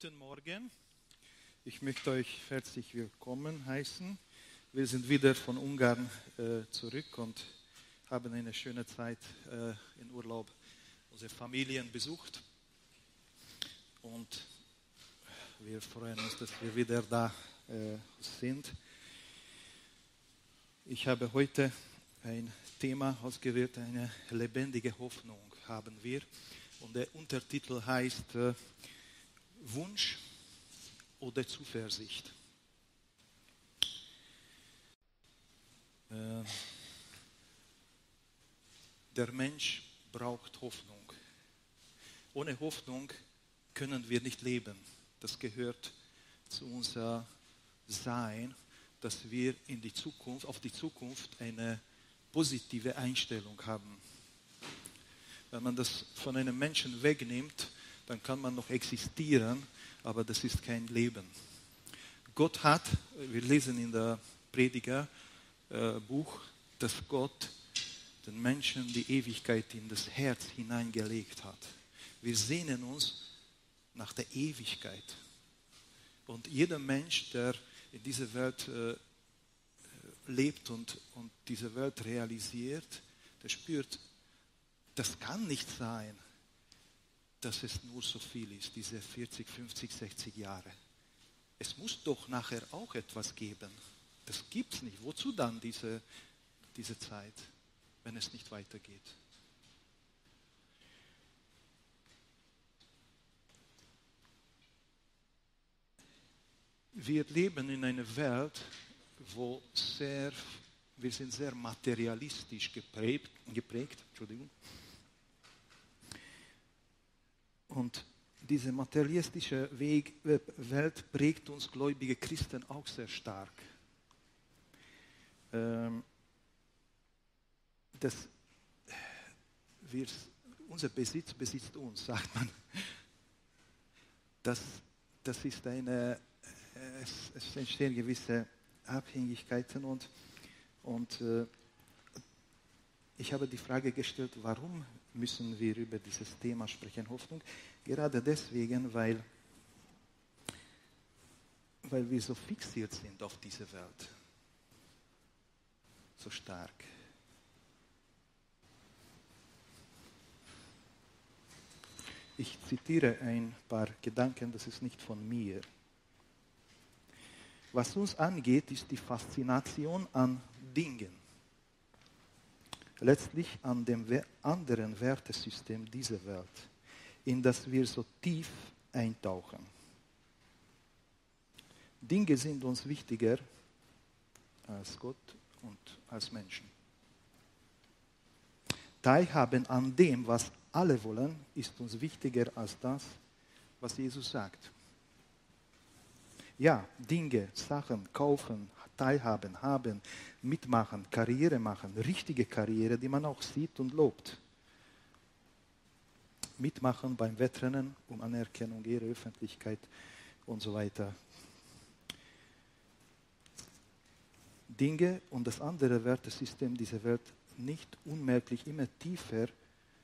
Guten Morgen. Ich möchte euch herzlich willkommen heißen. Wir sind wieder von Ungarn äh, zurück und haben eine schöne Zeit äh, in Urlaub unsere Familien besucht. Und wir freuen uns, dass wir wieder da äh, sind. Ich habe heute ein Thema ausgewählt, eine lebendige Hoffnung haben wir. Und der Untertitel heißt äh, Wunsch oder Zuversicht. Äh, der Mensch braucht Hoffnung. Ohne Hoffnung können wir nicht leben. Das gehört zu unser Sein, dass wir in die Zukunft, auf die Zukunft eine positive Einstellung haben. Wenn man das von einem Menschen wegnimmt, dann kann man noch existieren, aber das ist kein Leben. Gott hat, wir lesen in der Prediger äh, dass Gott den Menschen die Ewigkeit in das Herz hineingelegt hat. Wir sehnen uns nach der Ewigkeit. Und jeder Mensch, der in dieser Welt äh, lebt und, und diese Welt realisiert, der spürt, das kann nicht sein, dass es nur so viel ist, diese 40, 50, 60 Jahre. Es muss doch nachher auch etwas geben. Das gibt es nicht. Wozu dann diese, diese Zeit, wenn es nicht weitergeht? Wir leben in einer Welt, wo sehr, wir sind sehr materialistisch geprägt, geprägt Entschuldigung. Und diese materialistische Weg, äh, Welt prägt uns gläubige Christen auch sehr stark. Ähm, das, wir, unser Besitz besitzt uns, sagt man. Das, das ist eine, äh, es, es entstehen gewisse Abhängigkeiten und, und äh, ich habe die Frage gestellt, warum müssen wir über dieses Thema sprechen, Hoffnung? Gerade deswegen, weil, weil wir so fixiert sind auf diese Welt. So stark. Ich zitiere ein paar Gedanken, das ist nicht von mir. Was uns angeht, ist die Faszination an Dingen. Letztlich an dem anderen Wertesystem dieser Welt, in das wir so tief eintauchen. Dinge sind uns wichtiger als Gott und als Menschen. Teilhaben an dem, was alle wollen, ist uns wichtiger als das, was Jesus sagt. Ja, Dinge, Sachen kaufen, teilhaben, haben, mitmachen, Karriere machen, richtige Karriere, die man auch sieht und lobt. Mitmachen beim Wettrennen um Anerkennung, Ehre, Öffentlichkeit und so weiter. Dinge und das andere Wertesystem dieser Welt nicht unmerklich immer tiefer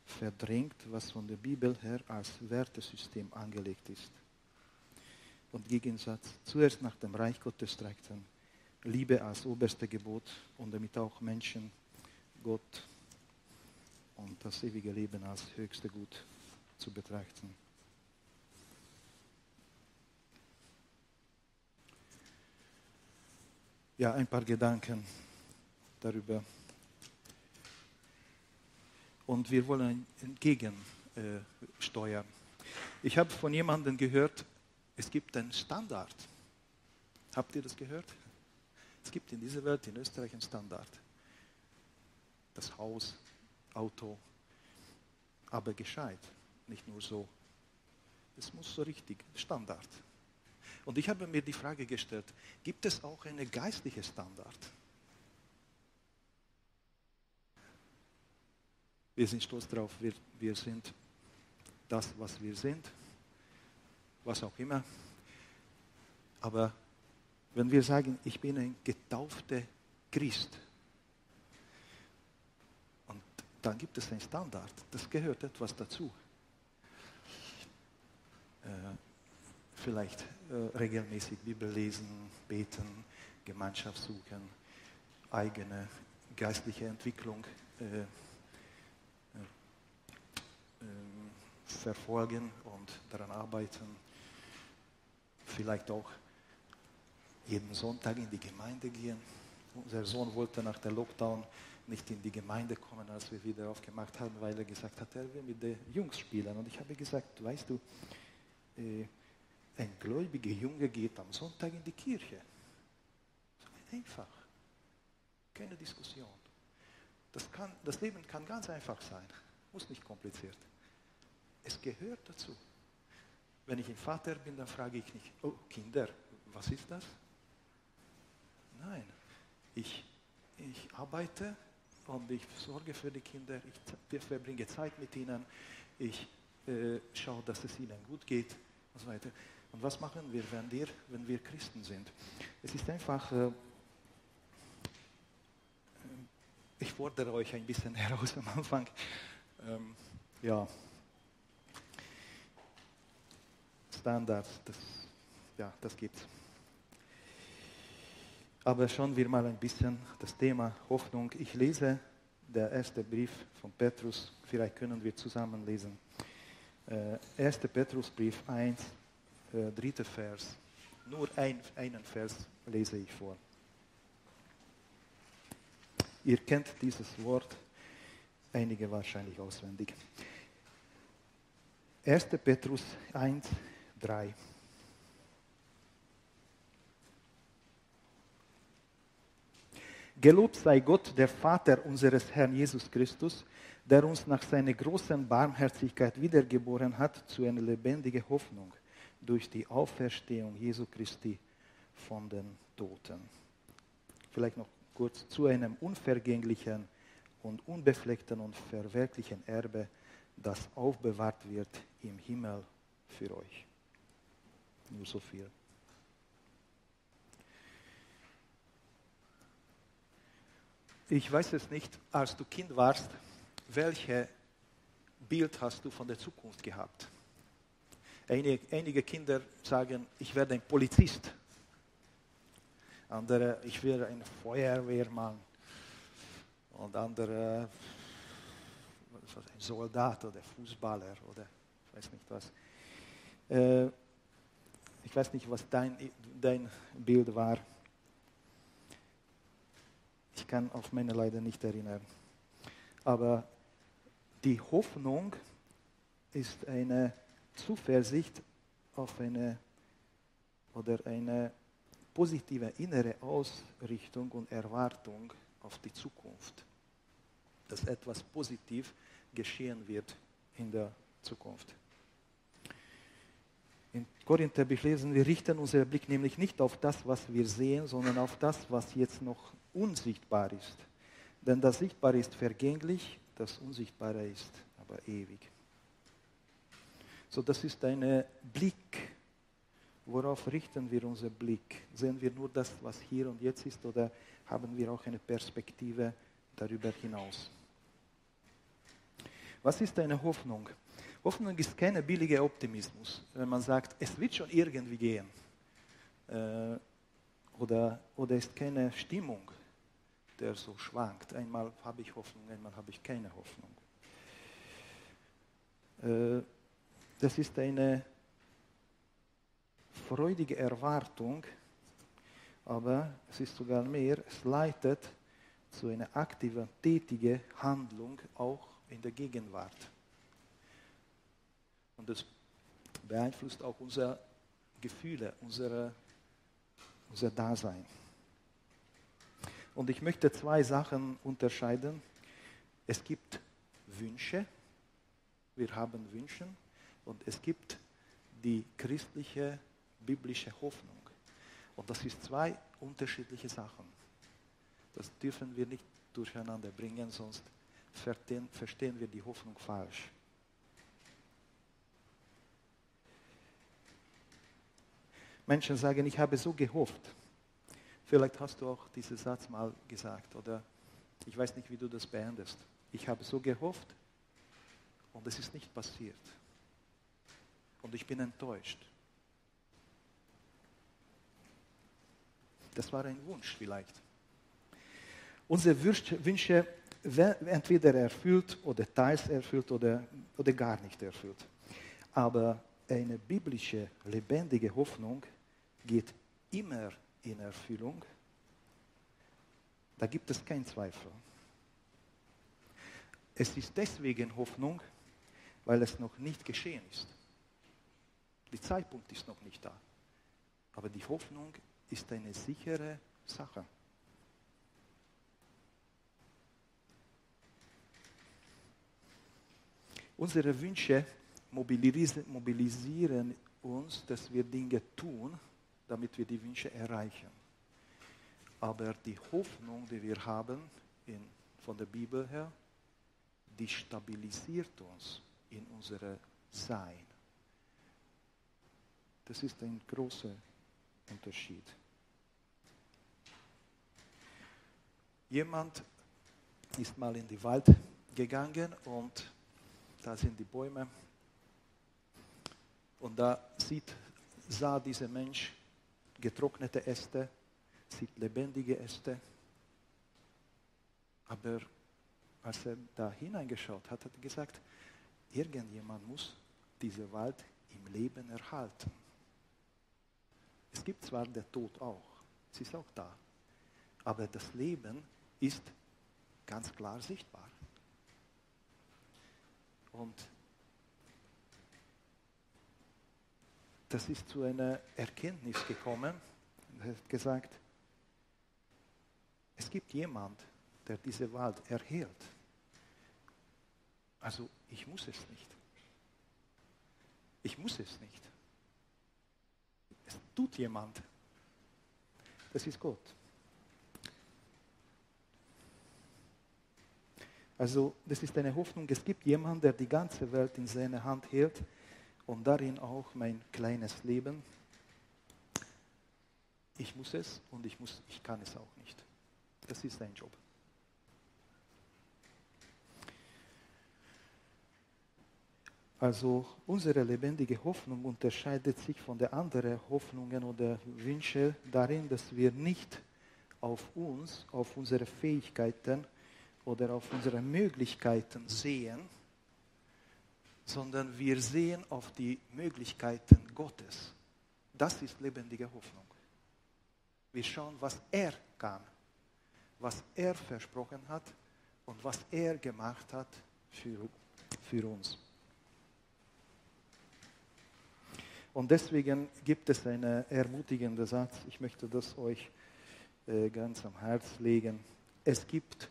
verdrängt, was von der Bibel her als Wertesystem angelegt ist und Gegensatz zuerst nach dem Reich Gottes trachten, Liebe als oberste Gebot und damit auch Menschen, Gott und das ewige Leben als höchste Gut zu betrachten. Ja, ein paar Gedanken darüber. Und wir wollen entgegensteuern. Ich habe von jemandem gehört, es gibt einen Standard. Habt ihr das gehört? Gibt in dieser Welt, in Österreich, einen Standard. Das Haus, Auto, aber gescheit, nicht nur so. Es muss so richtig, Standard. Und ich habe mir die Frage gestellt, gibt es auch einen geistlichen Standard? Wir sind stolz darauf, wir, wir sind das, was wir sind was auch immer. Aber wenn wir sagen, ich bin ein getaufter Christ, und dann gibt es einen Standard, das gehört etwas dazu. Äh, vielleicht äh, regelmäßig Bibel lesen, beten, Gemeinschaft suchen, eigene geistliche Entwicklung äh, äh, ähm, verfolgen und daran arbeiten. Vielleicht auch jeden Sonntag in die Gemeinde gehen. Unser Sohn wollte nach der Lockdown nicht in die Gemeinde kommen, als wir wieder aufgemacht haben, weil er gesagt hat, er will mit den Jungs spielen. Und ich habe gesagt, weißt du, äh, ein gläubiger Junge geht am Sonntag in die Kirche. Einfach. Keine Diskussion. Das, kann, das Leben kann ganz einfach sein, muss nicht kompliziert. Es gehört dazu. Wenn ich ein Vater bin, dann frage ich nicht, oh Kinder, was ist das? Nein, ich, ich arbeite und ich sorge für die Kinder, ich verbringe Zeit mit ihnen, ich äh, schaue, dass es ihnen gut geht und so weiter. Und was machen wir, wenn wir, wenn wir Christen sind? Es ist einfach, äh, ich fordere euch ein bisschen heraus am Anfang. Ähm, ja, Standards, das, ja, das gibt's. Aber schauen wir mal ein bisschen das Thema Hoffnung. Ich lese der erste Brief von Petrus, vielleicht können wir zusammen lesen. Äh, 1. Petrusbrief 1, äh, dritter Vers. Nur ein, einen Vers lese ich vor. Ihr kennt dieses Wort, einige wahrscheinlich auswendig. 1. Petrus 1, 3. Gelobt sei Gott, der Vater unseres Herrn Jesus Christus, der uns nach seiner großen Barmherzigkeit wiedergeboren hat zu einer lebendigen Hoffnung durch die Auferstehung Jesu Christi von den Toten. Vielleicht noch kurz zu einem unvergänglichen und unbefleckten und verwirklichen Erbe, das aufbewahrt wird im Himmel für euch. Nur so viel. Ich weiß es nicht, als du Kind warst, welches Bild hast du von der Zukunft gehabt? Einige, einige Kinder sagen, ich werde ein Polizist. Andere, ich werde ein Feuerwehrmann. Und andere, ein Soldat oder Fußballer oder ich weiß nicht was. Äh, ich weiß nicht, was dein, dein Bild war. Kann auf meine leider nicht erinnern. Aber die Hoffnung ist eine Zuversicht auf eine oder eine positive innere Ausrichtung und Erwartung auf die Zukunft, dass etwas positiv geschehen wird in der Zukunft. In Korintherbrief lesen wir, richten unseren Blick nämlich nicht auf das, was wir sehen, sondern auf das, was jetzt noch unsichtbar ist. Denn das Sichtbare ist vergänglich, das Unsichtbare ist aber ewig. So, das ist ein Blick. Worauf richten wir unseren Blick? Sehen wir nur das, was hier und jetzt ist, oder haben wir auch eine Perspektive darüber hinaus? Was ist eine Hoffnung? Hoffnung ist kein billiger Optimismus, wenn man sagt, es wird schon irgendwie gehen. Äh, oder, oder ist keine Stimmung, der so schwankt. Einmal habe ich Hoffnung, einmal habe ich keine Hoffnung. Äh, das ist eine freudige Erwartung, aber es ist sogar mehr, es leitet zu einer aktiven, tätigen Handlung auch in der Gegenwart. Und das beeinflusst auch unsere Gefühle, unsere, unser Dasein. Und ich möchte zwei Sachen unterscheiden. Es gibt Wünsche, wir haben Wünsche und es gibt die christliche, biblische Hoffnung. Und das ist zwei unterschiedliche Sachen. Das dürfen wir nicht durcheinander bringen, sonst verstehen wir die Hoffnung falsch. Menschen sagen, ich habe so gehofft. Vielleicht hast du auch diesen Satz mal gesagt oder ich weiß nicht, wie du das beendest. Ich habe so gehofft und es ist nicht passiert. Und ich bin enttäuscht. Das war ein Wunsch vielleicht. Unsere Wünsche werden entweder erfüllt oder teils erfüllt oder, oder gar nicht erfüllt. Aber eine biblische, lebendige Hoffnung geht immer in Erfüllung. Da gibt es keinen Zweifel. Es ist deswegen Hoffnung, weil es noch nicht geschehen ist. Der Zeitpunkt ist noch nicht da. Aber die Hoffnung ist eine sichere Sache. Unsere Wünsche mobilisieren uns, dass wir Dinge tun, damit wir die Wünsche erreichen. Aber die Hoffnung, die wir haben in, von der Bibel her, die stabilisiert uns in unserem Sein. Das ist ein großer Unterschied. Jemand ist mal in den Wald gegangen und da sind die Bäume. Und da sieht, sah dieser Mensch getrocknete Äste, sieht lebendige Äste. Aber als er da hineingeschaut hat, hat er gesagt, irgendjemand muss diesen Wald im Leben erhalten. Es gibt zwar der Tod auch, es ist auch da, aber das Leben ist ganz klar sichtbar. Und das ist zu einer Erkenntnis gekommen. Er hat gesagt, es gibt jemand, der diese Wald erhält. Also ich muss es nicht. Ich muss es nicht. Es tut jemand. Das ist Gott. Also das ist eine Hoffnung, es gibt jemanden, der die ganze Welt in seiner Hand hält und darin auch mein kleines Leben. Ich muss es und ich, muss, ich kann es auch nicht. Das ist sein Job. Also unsere lebendige Hoffnung unterscheidet sich von den anderen Hoffnungen oder Wünschen darin, dass wir nicht auf uns, auf unsere Fähigkeiten oder auf unsere Möglichkeiten sehen, sondern wir sehen auf die Möglichkeiten Gottes. Das ist lebendige Hoffnung. Wir schauen, was er kann, was er versprochen hat und was er gemacht hat für, für uns. Und deswegen gibt es einen ermutigenden Satz, ich möchte das euch äh, ganz am Herz legen. Es gibt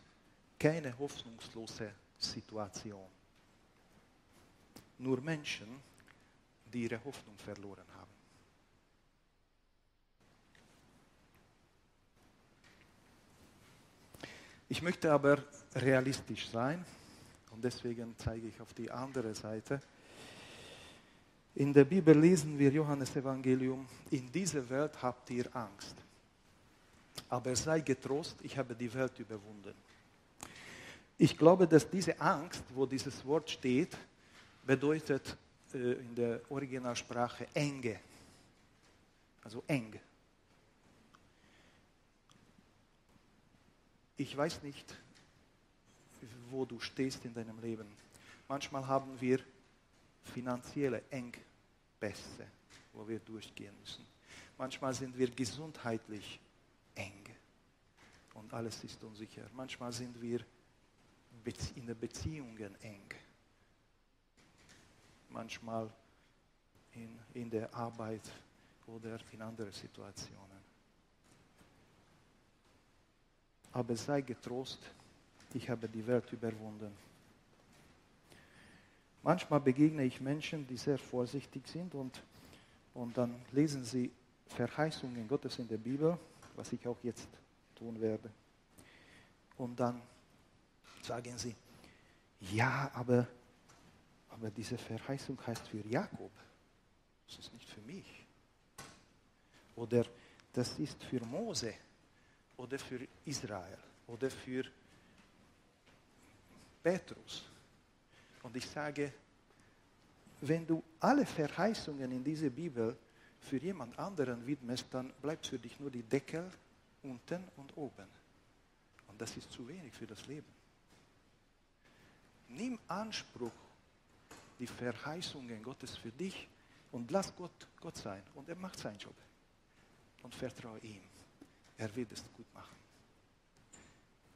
keine hoffnungslose Situation. Nur Menschen, die ihre Hoffnung verloren haben. Ich möchte aber realistisch sein und deswegen zeige ich auf die andere Seite. In der Bibel lesen wir Johannes Evangelium, in dieser Welt habt ihr Angst. Aber sei getrost, ich habe die Welt überwunden. Ich glaube, dass diese Angst, wo dieses Wort steht, bedeutet äh, in der Originalsprache enge. Also eng. Ich weiß nicht, wo du stehst in deinem Leben. Manchmal haben wir finanzielle Engpässe, wo wir durchgehen müssen. Manchmal sind wir gesundheitlich eng und alles ist unsicher. Manchmal sind wir in den Beziehungen eng. Manchmal in, in der Arbeit oder in anderen Situationen. Aber sei getrost, ich habe die Welt überwunden. Manchmal begegne ich Menschen, die sehr vorsichtig sind und, und dann lesen sie Verheißungen Gottes in der Bibel, was ich auch jetzt tun werde. Und dann sagen sie, ja, aber, aber diese Verheißung heißt für Jakob. Das ist nicht für mich. Oder das ist für Mose oder für Israel oder für Petrus. Und ich sage, wenn du alle Verheißungen in dieser Bibel für jemand anderen widmest, dann bleibt für dich nur die Deckel unten und oben. Und das ist zu wenig für das Leben. Nimm Anspruch, die Verheißungen Gottes für dich und lass Gott Gott sein. Und er macht seinen Job. Und vertraue ihm. Er wird es gut machen.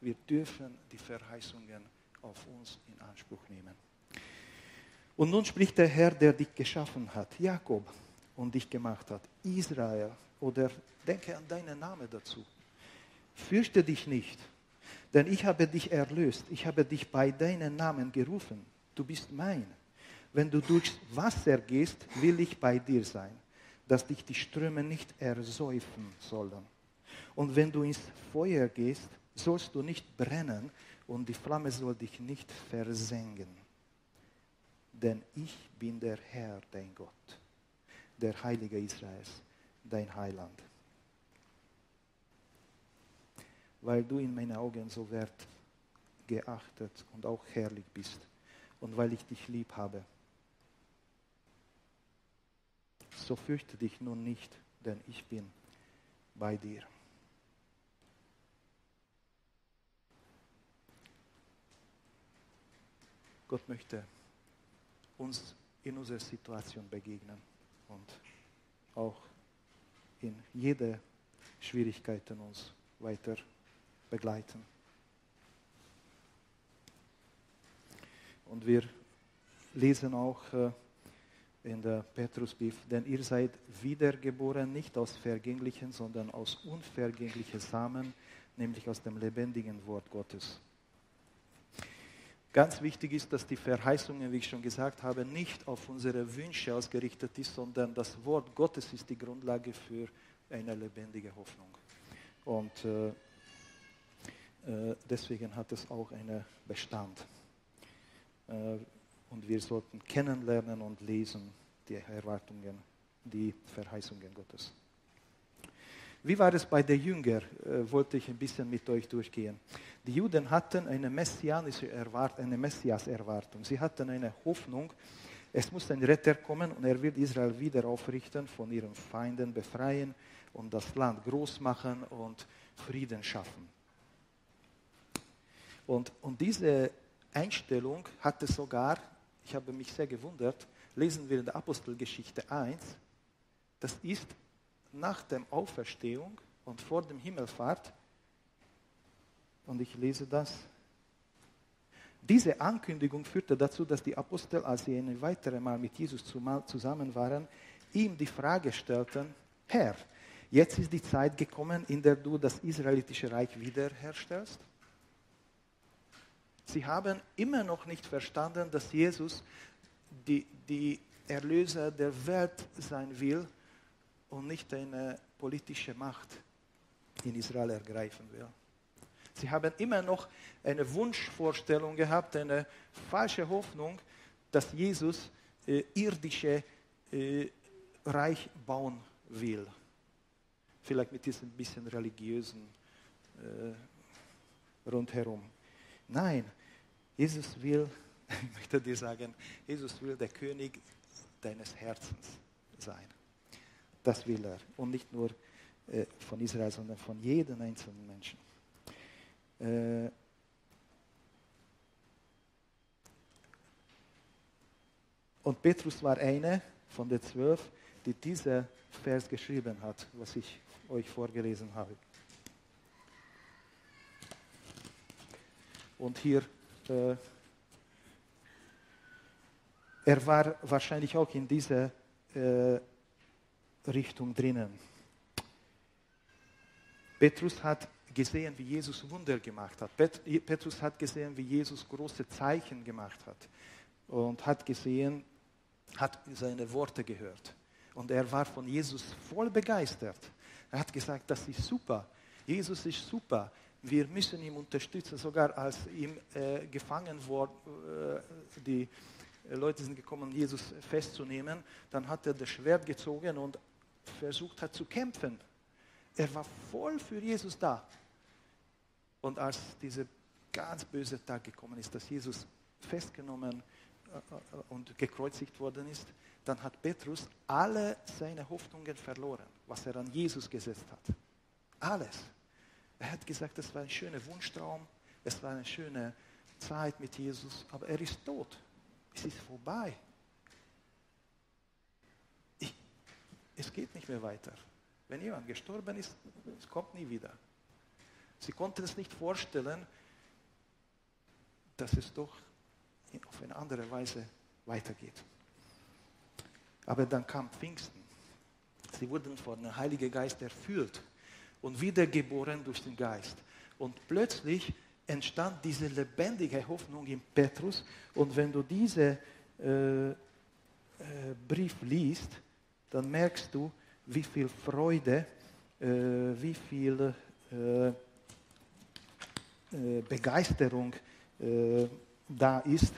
Wir dürfen die Verheißungen auf uns in Anspruch nehmen. Und nun spricht der Herr, der dich geschaffen hat, Jakob, und dich gemacht hat, Israel, oder denke an deinen Namen dazu. Fürchte dich nicht, denn ich habe dich erlöst, ich habe dich bei deinem Namen gerufen, du bist mein. Wenn du durchs Wasser gehst, will ich bei dir sein, dass dich die Ströme nicht ersäufen sollen. Und wenn du ins Feuer gehst, sollst du nicht brennen und die Flamme soll dich nicht versengen. Denn ich bin der Herr, dein Gott, der Heilige Israels, dein Heiland. Weil du in meinen Augen so wert geachtet und auch herrlich bist und weil ich dich lieb habe so fürchte dich nun nicht, denn ich bin bei dir. Gott möchte uns in unserer Situation begegnen und auch in jede Schwierigkeiten uns weiter begleiten. Und wir lesen auch äh, in der Petrusbrief, denn ihr seid wiedergeboren nicht aus vergänglichen, sondern aus unvergänglichen Samen, nämlich aus dem lebendigen Wort Gottes. Ganz wichtig ist, dass die Verheißungen, wie ich schon gesagt habe, nicht auf unsere Wünsche ausgerichtet ist, sondern das Wort Gottes ist die Grundlage für eine lebendige Hoffnung. Und äh, äh, deswegen hat es auch einen Bestand. Äh, und wir sollten kennenlernen und lesen die Erwartungen, die Verheißungen Gottes. Wie war es bei den Jüngern? Äh, wollte ich ein bisschen mit euch durchgehen. Die Juden hatten eine messianische Erwart eine Messias-Erwartung. Sie hatten eine Hoffnung, es muss ein Retter kommen und er wird Israel wieder aufrichten, von ihren Feinden befreien und das Land groß machen und Frieden schaffen. Und, und diese Einstellung hatte sogar ich habe mich sehr gewundert, lesen wir in der Apostelgeschichte 1, das ist nach der Auferstehung und vor dem Himmelfahrt, und ich lese das, diese Ankündigung führte dazu, dass die Apostel, als sie ein weiteres Mal mit Jesus zusammen waren, ihm die Frage stellten, Herr, jetzt ist die Zeit gekommen, in der du das israelitische Reich wiederherstellst? Sie haben immer noch nicht verstanden, dass Jesus die, die Erlöser der Welt sein will und nicht eine politische Macht in Israel ergreifen will. Sie haben immer noch eine Wunschvorstellung gehabt, eine falsche Hoffnung, dass Jesus äh, irdische äh, Reich bauen will. Vielleicht mit diesem bisschen religiösen äh, rundherum. Nein, Jesus will, ich möchte dir sagen, Jesus will der König deines Herzens sein. Das will er. Und nicht nur äh, von Israel, sondern von jedem einzelnen Menschen. Äh, und Petrus war einer von den zwölf, die dieser Vers geschrieben hat, was ich euch vorgelesen habe. Und hier, äh, er war wahrscheinlich auch in dieser äh, Richtung drinnen. Petrus hat gesehen, wie Jesus Wunder gemacht hat. Petrus hat gesehen, wie Jesus große Zeichen gemacht hat. Und hat gesehen, hat seine Worte gehört. Und er war von Jesus voll begeistert. Er hat gesagt, das ist super. Jesus ist super wir müssen ihn unterstützen, sogar als ihm äh, gefangen wurde, äh, die Leute sind gekommen, Jesus festzunehmen, dann hat er das Schwert gezogen und versucht hat zu kämpfen. Er war voll für Jesus da. Und als dieser ganz böse Tag gekommen ist, dass Jesus festgenommen äh, äh, und gekreuzigt worden ist, dann hat Petrus alle seine Hoffnungen verloren, was er an Jesus gesetzt hat. Alles. Er hat gesagt, es war ein schöner Wunschtraum, es war eine schöne Zeit mit Jesus, aber er ist tot. Es ist vorbei. Ich, es geht nicht mehr weiter. Wenn jemand gestorben ist, es kommt nie wieder. Sie konnten es nicht vorstellen, dass es doch auf eine andere Weise weitergeht. Aber dann kam Pfingsten. Sie wurden von dem Heiligen Geist erfüllt und wiedergeboren durch den Geist. Und plötzlich entstand diese lebendige Hoffnung in Petrus. Und wenn du diesen äh, äh, Brief liest, dann merkst du, wie viel Freude, äh, wie viel äh, äh, Begeisterung äh, da ist,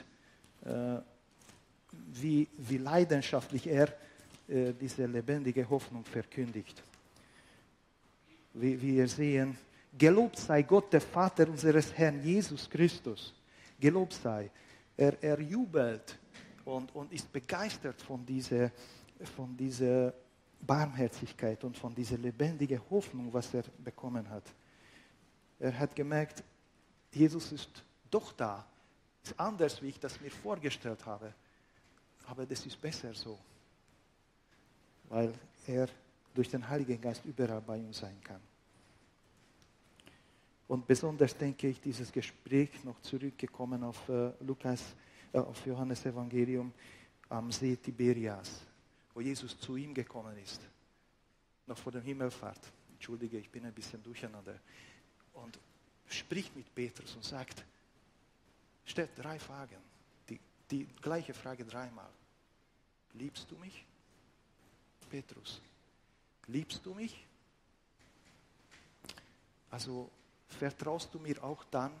wie, wie leidenschaftlich er diese lebendige Hoffnung verkündigt. Wie wir sehen, Gelobt sei Gott, der Vater unseres Herrn Jesus Christus. Gelobt sei. Er, er jubelt und, und ist begeistert von dieser, von dieser Barmherzigkeit und von dieser lebendigen Hoffnung, was er bekommen hat. Er hat gemerkt, Jesus ist doch da. Ist anders, wie ich das mir vorgestellt habe. Aber das ist besser so. Weil er durch den Heiligen Geist überall bei uns sein kann. Und besonders denke ich, dieses Gespräch noch zurückgekommen auf äh, Lukas, äh, auf Johannes Evangelium am See Tiberias, wo Jesus zu ihm gekommen ist, noch vor der Himmelfahrt. Entschuldige, ich bin ein bisschen durcheinander. Und spricht mit Petrus und sagt, stellt drei Fragen, die, die gleiche Frage dreimal. Liebst du mich? Petrus, liebst du mich? Also Vertraust du mir auch dann,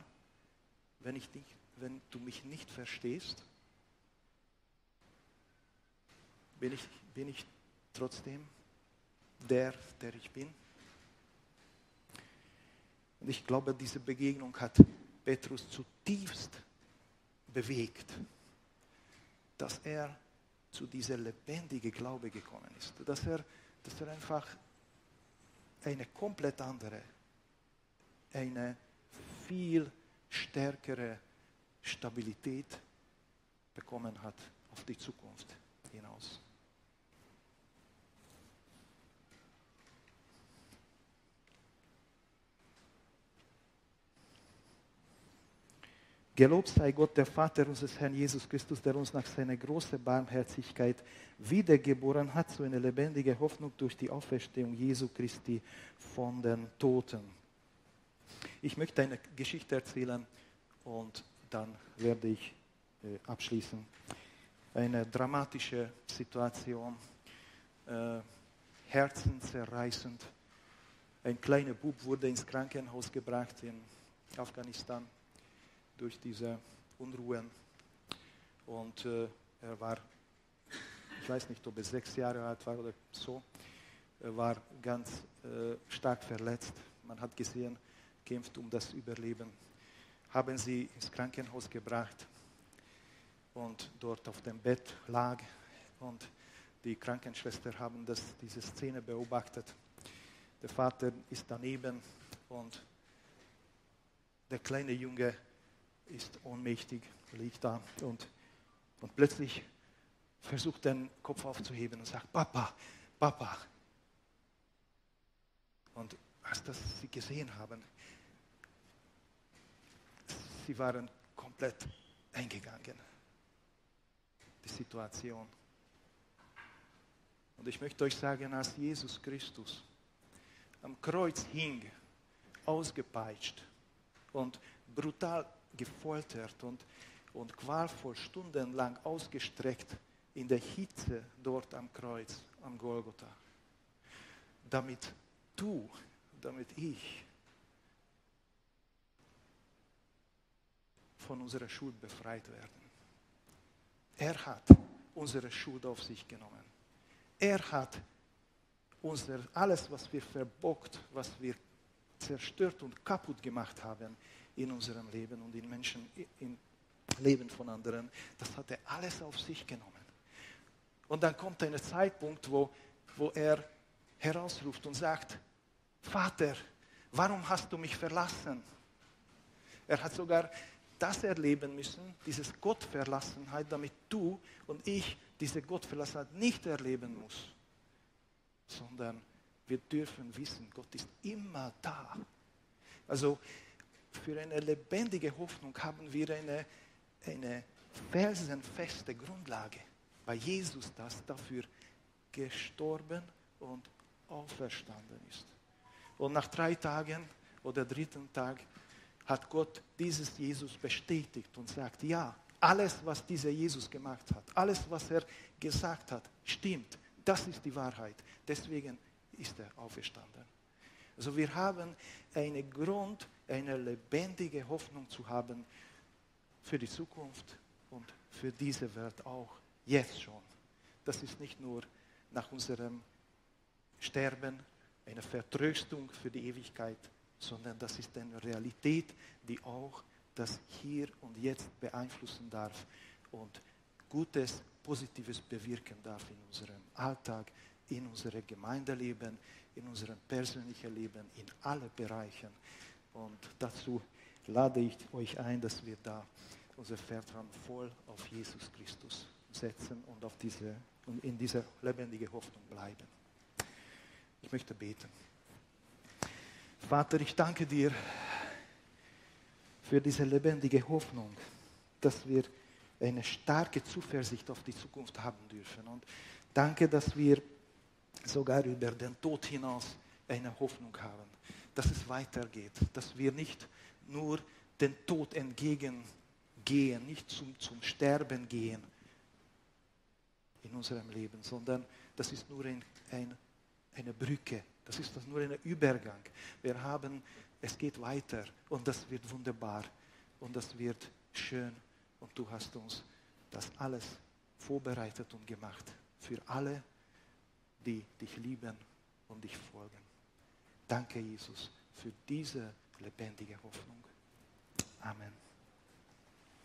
wenn, ich nicht, wenn du mich nicht verstehst? Bin ich, bin ich trotzdem der, der ich bin? Und ich glaube, diese Begegnung hat Petrus zutiefst bewegt, dass er zu dieser lebendigen Glaube gekommen ist, dass er, dass er einfach eine komplett andere eine viel stärkere Stabilität bekommen hat auf die Zukunft hinaus. Gelobt sei Gott, der Vater unseres Herrn Jesus Christus, der uns nach seiner großen Barmherzigkeit wiedergeboren hat zu einer lebendigen Hoffnung durch die Auferstehung Jesu Christi von den Toten ich möchte eine Geschichte erzählen und dann werde ich äh, abschließen. Eine dramatische Situation, äh, herzenzerreißend. Ein kleiner Bub wurde ins Krankenhaus gebracht in Afghanistan durch diese Unruhen. Und äh, er war, ich weiß nicht, ob er sechs Jahre alt war oder so, er war ganz äh, stark verletzt. Man hat gesehen, kämpft um das Überleben, haben sie ins Krankenhaus gebracht und dort auf dem Bett lag und die Krankenschwester haben das, diese Szene beobachtet. Der Vater ist daneben und der kleine Junge ist ohnmächtig, liegt da und, und plötzlich versucht den Kopf aufzuheben und sagt, Papa, Papa. Und als das sie gesehen haben, sie waren komplett eingegangen. Die Situation. Und ich möchte euch sagen, als Jesus Christus am Kreuz hing, ausgepeitscht und brutal gefoltert und, und qualvoll stundenlang ausgestreckt in der Hitze dort am Kreuz, am Golgotha, damit du, damit ich von unserer Schuld befreit werden. Er hat unsere Schuld auf sich genommen. Er hat unser, alles, was wir verbockt, was wir zerstört und kaputt gemacht haben in unserem Leben und in Menschen, im Leben von anderen, das hat er alles auf sich genommen. Und dann kommt ein Zeitpunkt, wo, wo er herausruft und sagt, Vater, Warum hast du mich verlassen? Er hat sogar das erleben müssen, dieses Gottverlassenheit, damit du und ich diese Gottverlassenheit nicht erleben muss, sondern wir dürfen wissen, Gott ist immer da. Also für eine lebendige Hoffnung haben wir eine, eine felsenfeste Grundlage, weil Jesus das dafür gestorben und auferstanden ist. Und nach drei Tagen oder dritten Tag hat Gott dieses Jesus bestätigt und sagt, ja, alles, was dieser Jesus gemacht hat, alles, was er gesagt hat, stimmt. Das ist die Wahrheit. Deswegen ist er auferstanden. Also wir haben einen Grund, eine lebendige Hoffnung zu haben für die Zukunft und für diese Welt auch jetzt schon. Das ist nicht nur nach unserem Sterben eine Vertröstung für die Ewigkeit, sondern das ist eine Realität, die auch das Hier und Jetzt beeinflussen darf und Gutes, Positives bewirken darf in unserem Alltag, in unserem Gemeindeleben, in unserem persönlichen Leben, in allen Bereichen. Und dazu lade ich euch ein, dass wir da unser Vertrauen voll auf Jesus Christus setzen und, auf diese, und in dieser lebendigen Hoffnung bleiben. Ich möchte beten. Vater, ich danke dir für diese lebendige Hoffnung, dass wir eine starke Zuversicht auf die Zukunft haben dürfen. Und danke, dass wir sogar über den Tod hinaus eine Hoffnung haben, dass es weitergeht, dass wir nicht nur den Tod entgegengehen, nicht zum, zum Sterben gehen in unserem Leben, sondern das ist nur ein, ein, eine Brücke, das ist nur ein Übergang. Wir haben, es geht weiter und das wird wunderbar und das wird schön und du hast uns das alles vorbereitet und gemacht für alle, die dich lieben und dich folgen. Danke, Jesus, für diese lebendige Hoffnung. Amen.